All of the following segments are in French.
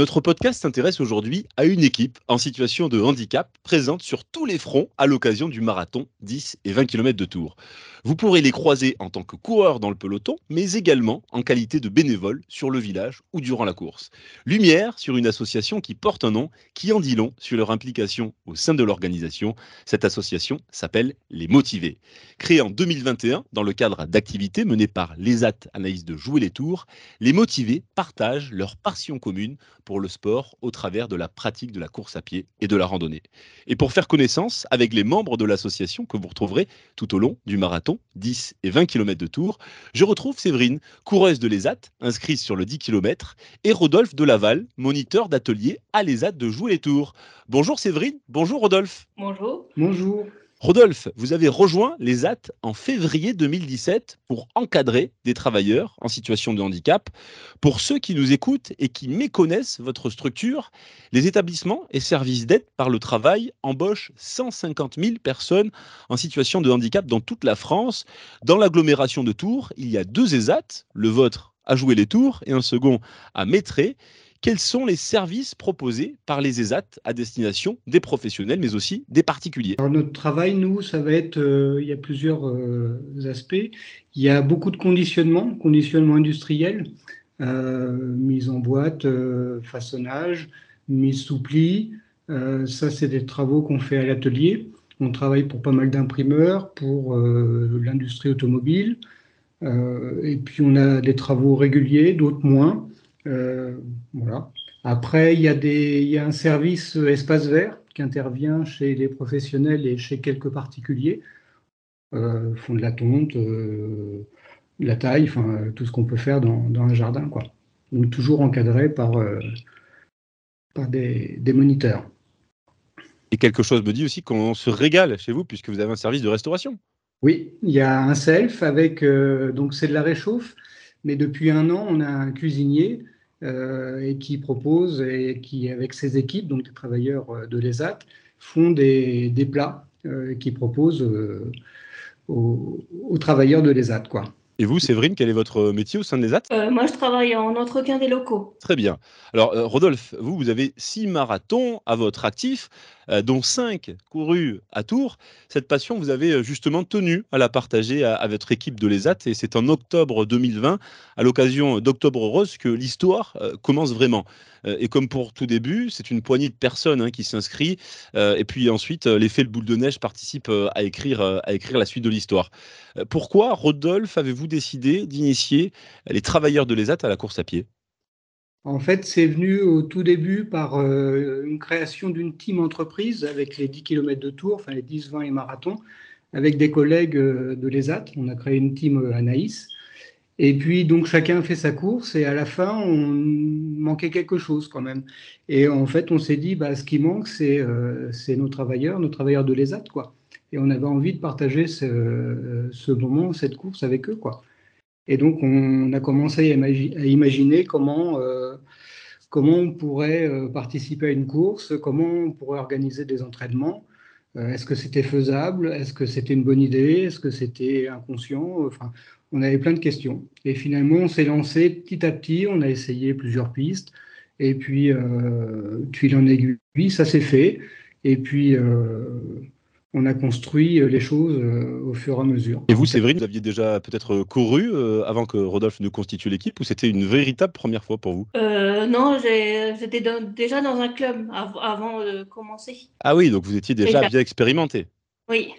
Notre podcast s'intéresse aujourd'hui à une équipe en situation de handicap présente sur tous les fronts à l'occasion du marathon 10 et 20 km de Tours. Vous pourrez les croiser en tant que coureurs dans le peloton, mais également en qualité de bénévoles sur le village ou durant la course. Lumière sur une association qui porte un nom qui en dit long sur leur implication au sein de l'organisation. Cette association s'appelle Les Motivés. Créée en 2021 dans le cadre d'activités menées par l'ESAT Anaïs de Jouer les Tours, Les Motivés partagent leur passion commune le sport au travers de la pratique de la course à pied et de la randonnée. Et pour faire connaissance avec les membres de l'association que vous retrouverez tout au long du marathon 10 et 20 km de Tours, je retrouve Séverine, coureuse de l'ESAT, inscrite sur le 10 km, et Rodolphe de Laval, moniteur d'atelier à l'ESAT de Jouer les Tours. Bonjour Séverine, bonjour Rodolphe. Bonjour. Bonjour. Rodolphe, vous avez rejoint les AT en février 2017 pour encadrer des travailleurs en situation de handicap. Pour ceux qui nous écoutent et qui méconnaissent votre structure, les établissements et services d'aide par le travail embauchent 150 000 personnes en situation de handicap dans toute la France. Dans l'agglomération de Tours, il y a deux ESAT, le vôtre à Jouer les Tours et un second à Métré quels sont les services proposés par les ESAT à destination des professionnels, mais aussi des particuliers? Alors Notre travail, nous, ça va être, euh, il y a plusieurs euh, aspects. Il y a beaucoup de conditionnement, conditionnement industriel, euh, mise en boîte, façonnage, mise sous pli. ça, c'est des travaux qu'on fait à l'atelier. On travaille pour pas mal d'imprimeurs, pour l'industrie automobile. et puis, on a des travaux réguliers, d'autres moins. Euh, voilà. Après, il y, a des, il y a un service espace vert qui intervient chez les professionnels et chez quelques particuliers. Euh, font de la tonte, euh, la taille, enfin tout ce qu'on peut faire dans, dans, un jardin, quoi. Donc toujours encadré par, euh, par des, des, moniteurs. Et quelque chose me dit aussi qu'on se régale chez vous puisque vous avez un service de restauration. Oui, il y a un self avec donc c'est de la réchauffe mais depuis un an, on a un cuisinier euh, et qui propose et qui, avec ses équipes, donc des travailleurs euh, de l'ESAT, font des, des plats euh, qui proposent euh, aux, aux, travailleurs de l'ESAT. Quoi. Et vous, Séverine, quel est votre métier au sein de l'ESAT euh, Moi, je travaille en entretien des locaux. Très bien. Alors, euh, Rodolphe, vous, vous avez six marathons à votre actif, dont cinq courus à Tours. Cette passion, vous avez justement tenu à la partager à, votre équipe de l'ESAT. Et c'est en octobre 2020, à l'occasion d'Octobre Rose, que l'histoire euh, commence vraiment. Euh, et comme pour tout début, c'est une poignée de personnes hein, qui s'inscrit. et puis ensuite, l'effet le boule de neige participe à, écrire, à écrire la suite de l'histoire. pourquoi, Rodolphe, avez-vous décidé d'initier les travailleurs de l'ESAT à la course à pied? En fait, c'est venu au tout début par euh, une création d'une team entreprise avec les 10 km de tour, enfin les 10, 20 et marathons, avec des collègues euh, de l'ESAT. On a créé une team euh, Anaïs. Et puis, donc, chacun fait sa course et à la fin, on manquait quelque chose quand même. Et en fait, on s'est dit, bah, ce qui manque, c'est nos travailleurs, nos travailleurs de l'ESAT, quoi. Et on avait envie de partager ce, ce moment, cette course avec eux, quoi. Et donc, on a commencé à, imagi à imaginer comment, euh, comment on pourrait euh, participer à une course, comment on pourrait organiser des entraînements. Euh, Est-ce que c'était faisable? Est-ce que c'était une bonne idée? Est-ce que c'était inconscient? Enfin, on avait plein de questions. Et finalement, on s'est lancé petit à petit. On a essayé plusieurs pistes. Et puis, tuile en aiguille, ça s'est fait. Et puis, on a construit euh, les choses euh, au fur et à mesure. Et vous, Séverine, vous aviez déjà peut-être couru euh, avant que Rodolphe ne constitue l'équipe ou c'était une véritable première fois pour vous? Euh, Non, j'étais déjà dans un club av avant de commencer. Ah oui, donc vous étiez déjà bien expérimenté. Oui.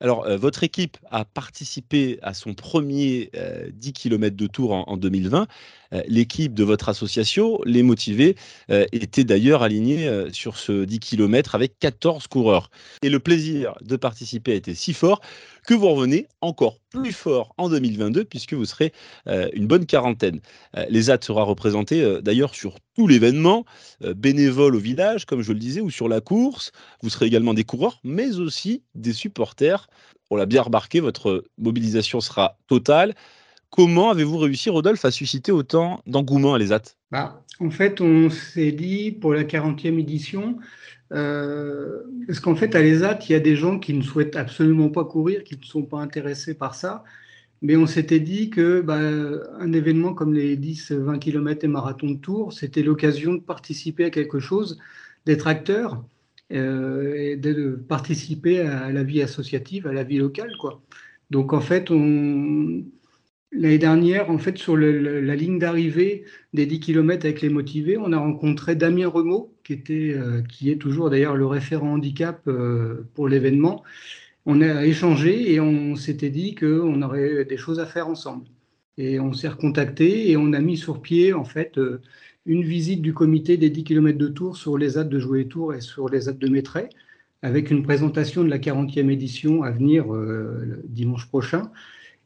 Alors, euh, votre équipe a participé à son premier euh, 10 km de tour en, en 2020. Euh, L'équipe de votre association, Les Motivés, euh, était d'ailleurs alignée euh, sur ce 10 km avec 14 coureurs. Et le plaisir de participer a été si fort que vous revenez encore plus fort en 2022 puisque vous serez une bonne quarantaine. L'ESAT sera représenté d'ailleurs sur tout l'événement, bénévole au village, comme je le disais, ou sur la course. Vous serez également des coureurs, mais aussi des supporters. On l'a bien remarqué, votre mobilisation sera totale. Comment avez-vous réussi, Rodolphe, à susciter autant d'engouement à l'ESAT bah, En fait, on s'est dit pour la 40e édition, euh, parce qu'en fait, à l'ESAT, il y a des gens qui ne souhaitent absolument pas courir, qui ne sont pas intéressés par ça. Mais on s'était dit que bah, un événement comme les 10, 20 km et marathon de Tours, c'était l'occasion de participer à quelque chose, d'être acteur euh, et de participer à la vie associative, à la vie locale. Quoi. Donc en fait, l'année dernière, en fait, sur la ligne d'arrivée des 10 km avec les motivés, on a rencontré Damien Remaud, qui, était, euh, qui est toujours d'ailleurs le référent handicap euh, pour l'événement. On a échangé et on s'était dit qu'on aurait des choses à faire ensemble. Et on s'est recontacté et on a mis sur pied en fait une visite du comité des 10 km de Tours sur les ZAD de Jouer Tours et sur les ZAD de Maitret, avec une présentation de la 40e édition à venir euh, dimanche prochain.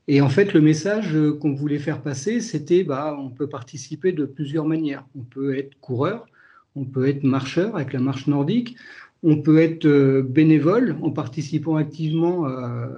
Et en fait, le message qu'on voulait faire passer, c'était bah, on peut participer de plusieurs manières. On peut être coureur, on peut être marcheur avec la marche nordique, on peut être euh, bénévole en participant activement euh,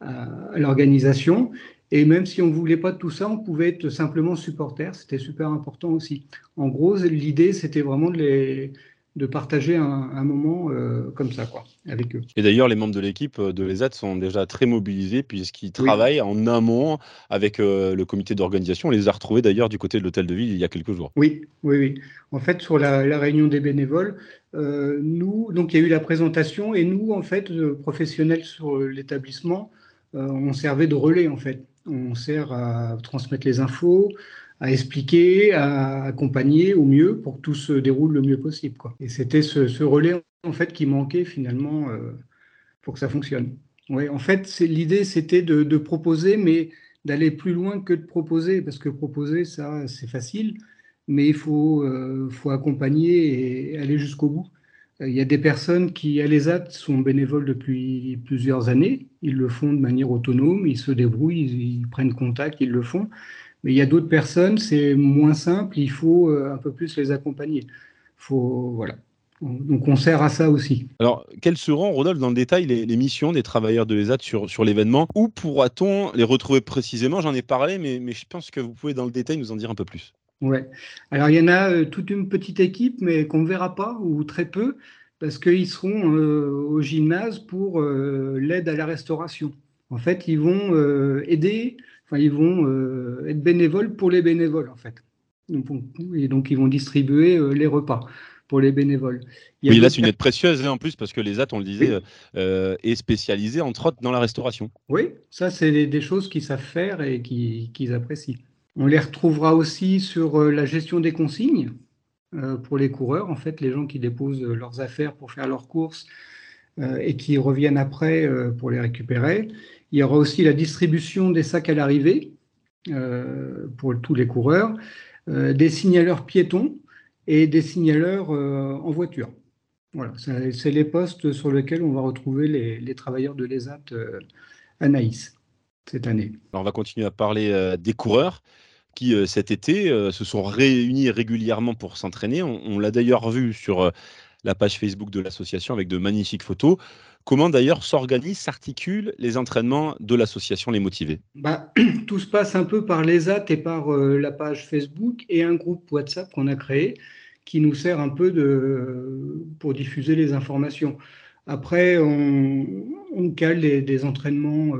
à l'organisation, et même si on ne voulait pas tout ça, on pouvait être simplement supporter. C'était super important aussi. En gros, l'idée, c'était vraiment de, les, de partager un, moment euh, comme ça, quoi, avec eux. Et d'ailleurs, les membres de l'équipe euh, de l'ESAT sont déjà très mobilisés puisqu'ils travaillent en amont avec euh, le comité d'organisation. On les a retrouvés d'ailleurs du côté de l'hôtel de ville il y a quelques jours. Oui, oui, oui. En fait, sur la, la réunion des bénévoles, nous, donc il y a eu la présentation et nous, en fait, professionnels sur l'établissement, on servait de relais, en fait on sert à transmettre les infos, à expliquer, à accompagner au mieux pour que tout se déroule le mieux possible. Et c'était ce, relais en fait qui manquait finalement euh, pour que ça fonctionne. Ouais, en fait, l'idée c'était de, proposer, mais d'aller plus loin que de proposer, parce que proposer ça c'est facile, mais il faut, euh, faut accompagner et aller jusqu'au bout. Il y a des personnes qui, à l'ESAT, sont bénévoles depuis plusieurs années. Ils le font de manière autonome, ils se débrouillent, ils, prennent contact, ils le font. Mais il y a d'autres personnes, c'est moins simple, il faut euh, un peu plus les accompagner. Faut, voilà. Donc on sert à ça aussi. Alors, quelles seront, Rodolphe, dans le détail, les, missions des travailleurs de l'ESAT sur, sur l'événement? Où pourra-t-on les retrouver précisément? J'en ai parlé, mais, mais je pense que vous pouvez, dans le détail, nous en dire un peu plus. Ouais. Alors il y en a euh, toute une petite équipe, mais qu'on ne verra pas ou très peu, parce qu'ils seront euh, au gymnase pour euh, l'aide à la restauration. En fait, ils vont aider, enfin ils vont être bénévoles pour les bénévoles en fait. et donc ils vont distribuer les repas pour les bénévoles. oui, là, c'est une aide précieuse hein, en plus, parce que les AT, on le disait, est spécialisé entre autres dans la restauration. Oui, ça, c'est des, choses qu'ils savent faire et qu'ils apprécient. On les retrouvera aussi sur euh, la gestion des consignes euh, pour les coureurs, en fait, les gens qui déposent leurs affaires pour faire leurs courses euh, et qui reviennent après pour les récupérer. Il y aura aussi la distribution des sacs à l'arrivée pour tous les coureurs, des signaleurs piétons et des signaleurs en voiture. Voilà, c'est les postes sur lesquels on va retrouver les, travailleurs de l'ESAT à Naïs cette année. on va continuer à parler des coureurs qui euh, cet été euh, se sont réunis régulièrement pour s'entraîner. On, l'a d'ailleurs vu sur euh, la page Facebook de l'association avec de magnifiques photos. Comment d'ailleurs s'organisent, s'articulent les entraînements de l'association Les Motivés? Bah, Tout se passe un peu par l'ESAT et par la page Facebook et un groupe WhatsApp qu'on a créé qui nous sert un peu de, pour diffuser les informations. Après, on, cale des, entraînements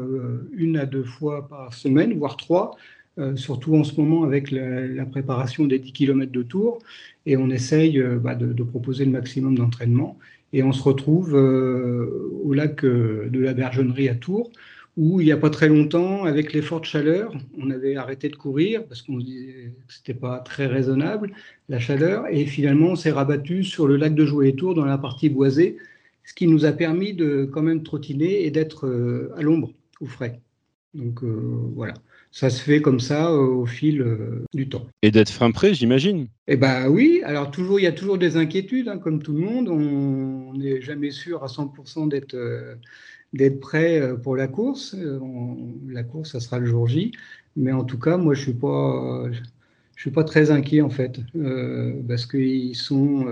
une à deux fois par semaine, voire trois, euh, surtout en ce moment avec la, préparation des 10 km de tour. Et on essaye euh, bah, de, proposer le maximum d'entraînement. Et on se retrouve euh, au lac de la Bergennerie à Tours, où il n'y a pas très longtemps, avec les fortes chaleurs, on avait arrêté de courir parce qu'on se disait que ce n'était pas très raisonnable, la chaleur. Et finalement, on s'est rabattu sur le lac de Jouet et Tours, dans la partie boisée, ce qui nous a permis de quand même trottiner et d'être à l'ombre, au frais. Donc voilà ça se fait comme ça euh, au fil euh, du temps. Et d'être fin prêt, j'imagine Eh bien oui, alors toujours, il y a toujours des inquiétudes, hein, comme tout le monde. On n'est jamais sûr à 100% d'être euh, d'être prêt pour la course. la course, ça sera le jour J. Mais en tout cas, moi, je ne suis, pas, je suis pas très inquiet, en fait, parce qu'ils sont...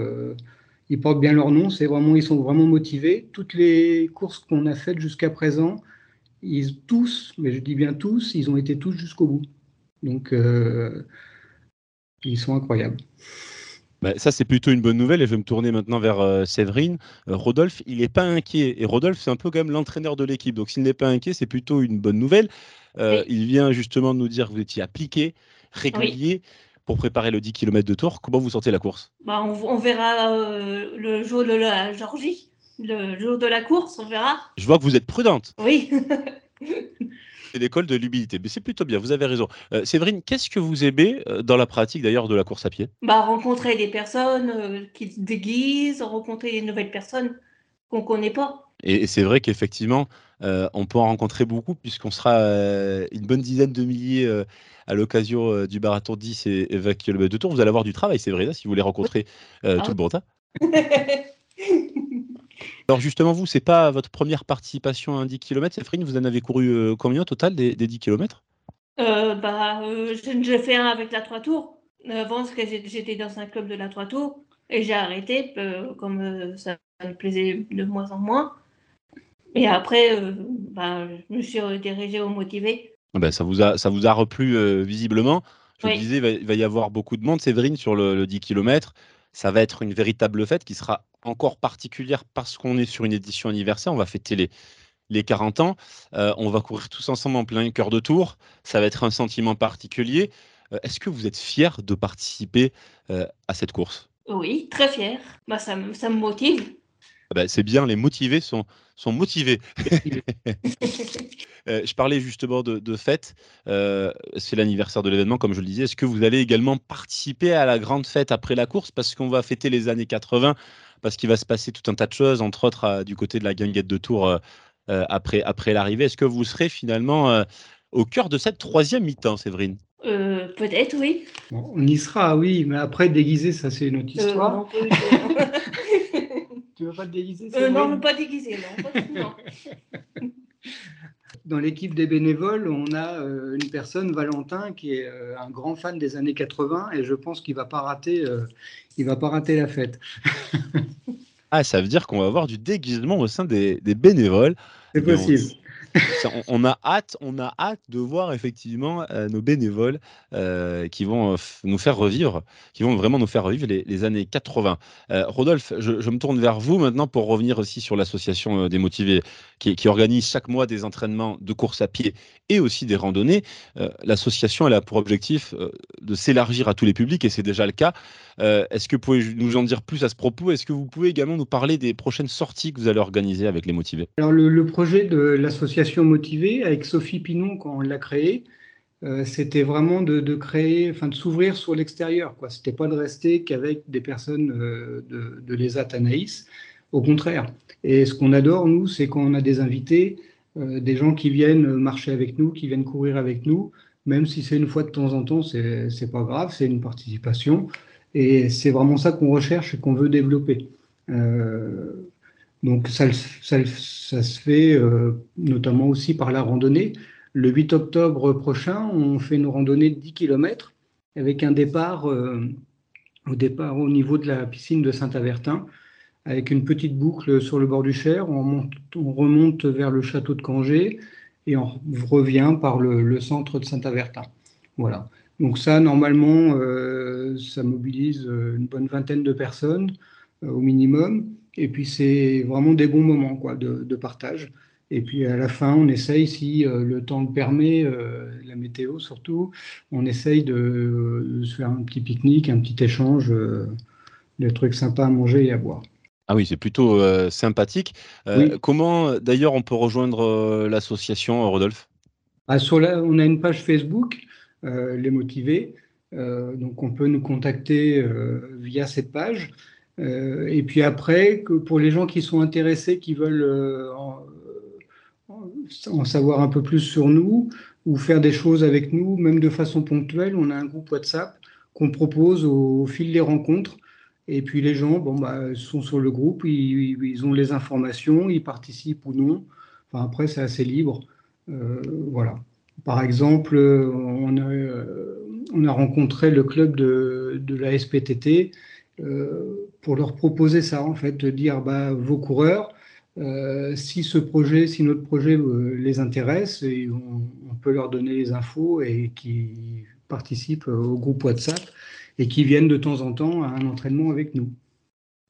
ils portent bien leur nom, c'est vraiment, ils sont vraiment motivés. Toutes les courses qu'on a faites jusqu'à présent, ils tous, mais je dis bien tous, ils ont été tous jusqu'au bout. Donc, euh, ils sont incroyables. Bah, ça, c'est plutôt une bonne nouvelle et je vais me tourner maintenant vers euh, Séverine. Euh, Rodolphe, il n'est pas inquiet. Et Rodolphe, c'est un peu quand même l'entraîneur de l'équipe. Donc, s'il n'est pas inquiet, c'est plutôt une bonne nouvelle. Il vient justement de nous dire que vous étiez appliqué, régulier. Pour préparer le 10 km de tour, comment vous sentez la course? Bah, on, verra le jour de la Georgie, le jour de la course, on verra. Je vois que vous êtes prudente. Oui. c'est l'école de l'humilité. Mais c'est plutôt bien, vous avez raison. Euh, Séverine, qu'est-ce que vous aimez euh, dans la pratique d'ailleurs de la course à pied? Bah, Rencontrer des personnes euh, qui se déguisent, rencontrer des nouvelles personnes qu'on ne connaît pas. Et, c'est vrai qu'effectivement, on peut en rencontrer beaucoup puisqu'on sera une bonne dizaine de milliers à l'occasion du marathon 10 et, 20 km de tour. Vous allez avoir du travail, c'est vrai, si vous voulez rencontrer tout le bon temps. Alors justement, vous, c'est pas votre première participation à un 10 km, Séphine Vous en avez couru euh, combien au total des, 10 km euh, bah, euh, J'ai fait un avec la 3 tours. Avant, j'étais dans un club de la 3 tours et j'ai arrêté comme ça me plaisait de moins en moins. Et après, bah, je me suis dirigée au motivé. Ah ben, ça, vous a, ça vous a replu visiblement. Je disais, il va, y avoir beaucoup de monde, Séverine, sur le, le 10 km. Ça va être une véritable fête qui sera encore particulière parce qu'on est sur une édition anniversaire. On va fêter les, les 40 ans. Euh, on va courir tous ensemble en plein cœur de tour. Ça va être un sentiment particulier. Euh, est-ce que vous êtes fier de participer euh, à cette course? Oui, très fier. Bah, ça, ça me motive. Ah bah, c'est bien, les motivés sont, sont motivés. Je parlais justement de, fête. Euh, c'est l'anniversaire de l'événement, comme je le disais. Est-ce que vous allez également participer à la grande fête après la course? Parce qu'on va fêter les années 80, parce qu'il va se passer tout un tas de choses, entre autres du côté de la guinguette de Tours euh, après, après l'arrivée. Est-ce que vous serez finalement au cœur de cette troisième mi-temps, Séverine? Peut-être, oui. on y sera, oui, mais après, déguisé, ça c'est une autre histoire. Tu veux pas te déguiser euh, Non, pas déguiser, non. Dans l'équipe des bénévoles, on a euh, une personne, Valentin, qui est euh, un grand fan des années 80 et je pense qu'il va pas rater, il va pas rater la fête. ah, ça veut dire qu'on va avoir du déguisement au sein des, des bénévoles. C'est possible on, a hâte, on a hâte de voir effectivement euh, nos bénévoles euh, qui vont euh, nous faire revivre, qui vont vraiment nous faire revivre les, années 80. Rodolphe, je, me tourne vers vous maintenant pour revenir aussi sur l'association des motivés qui, organise chaque mois des entraînements de course à pied et aussi des randonnées. l'association elle a pour objectif de s'élargir à tous les publics et c'est déjà le cas. Est-ce que vous pouvez nous en dire plus à ce propos? Est-ce que vous pouvez également nous parler des prochaines sorties que vous allez organiser avec les motivés? Alors le projet de l'association motivée avec Sophie Pinon quand on l'a créée. Euh, c'était vraiment de, créer, enfin de s'ouvrir sur l'extérieur. Quoi, c'était pas de rester qu'avec des personnes euh, de, de l'ESAT Anaïs. Au contraire. Et ce qu'on adore nous, c'est quand on a des invités, euh, des gens qui viennent marcher avec nous, qui viennent courir avec nous, même si c'est une fois de temps en temps, c'est c'est pas grave, c'est une participation. Et c'est vraiment ça qu'on recherche et qu'on veut développer. Donc ça, se fait euh, notamment aussi par la randonnée. Le 8 octobre prochain, on fait une randonnée de 10 km avec un départ, euh, au départ au niveau de la piscine de Saint-Avertin, avec une petite boucle sur le bord du Cher. On, on remonte vers le château de Cangé et on revient par le, centre de Saint-Avertin. Voilà. Donc ça, normalement, euh, ça mobilise une bonne vingtaine de personnes au minimum. Et puis c'est vraiment des bons moments quoi, de, partage. Et puis à la fin, on essaye, si euh, le temps le permet, euh, la météo surtout, on essaye de, se faire un petit pique-nique, un petit échange, euh, des trucs sympas à manger et à boire. Ah oui, c'est plutôt sympathique. Comment d'ailleurs on peut rejoindre l'association, Rodolphe? Ah, sur On a une page Facebook, Les Motivés. donc on peut nous contacter via cette page. Euh, et puis après, que pour les gens qui sont intéressés, qui veulent euh, en, savoir un peu plus sur nous ou faire des choses avec nous, même de façon ponctuelle, on a un groupe WhatsApp qu'on propose au, fil des rencontres. Et puis les gens bon, bah, sont sur le groupe, ils, ont les informations, ils participent ou non. Enfin, après, c'est assez libre. Euh, voilà. Par exemple, on a, on a, rencontré le club de, la SPTT pour leur proposer ça, en fait, de dire bah, vos coureurs, euh, si ce projet, si notre projet euh, les intéresse, et on, peut leur donner les infos et qui participent au groupe WhatsApp et qui viennent de temps en temps à un entraînement avec nous.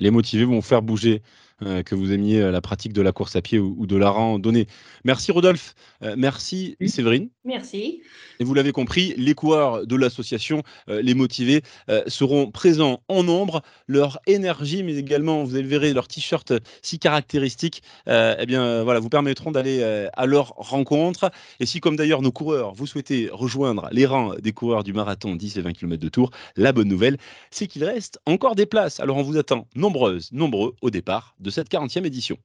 Les motivés vont faire bouger euh, que vous aimiez la pratique de la course à pied ou, de la randonnée. Merci Rodolphe, merci Séverine. Merci. Et vous l'avez compris, les coureurs de l'association, les motivés, seront présents en nombre. Leur énergie, mais également, vous verrez, leur t-shirt si caractéristique, eh bien, voilà, vous permettront d'aller à leur rencontre. Et si, comme d'ailleurs nos coureurs, vous souhaitez rejoindre les rangs des coureurs du marathon 10 et 20 km de Tour, la bonne nouvelle, c'est qu'il reste encore des places. Alors on vous attend nombreuses, nombreux au départ de cette 40e édition.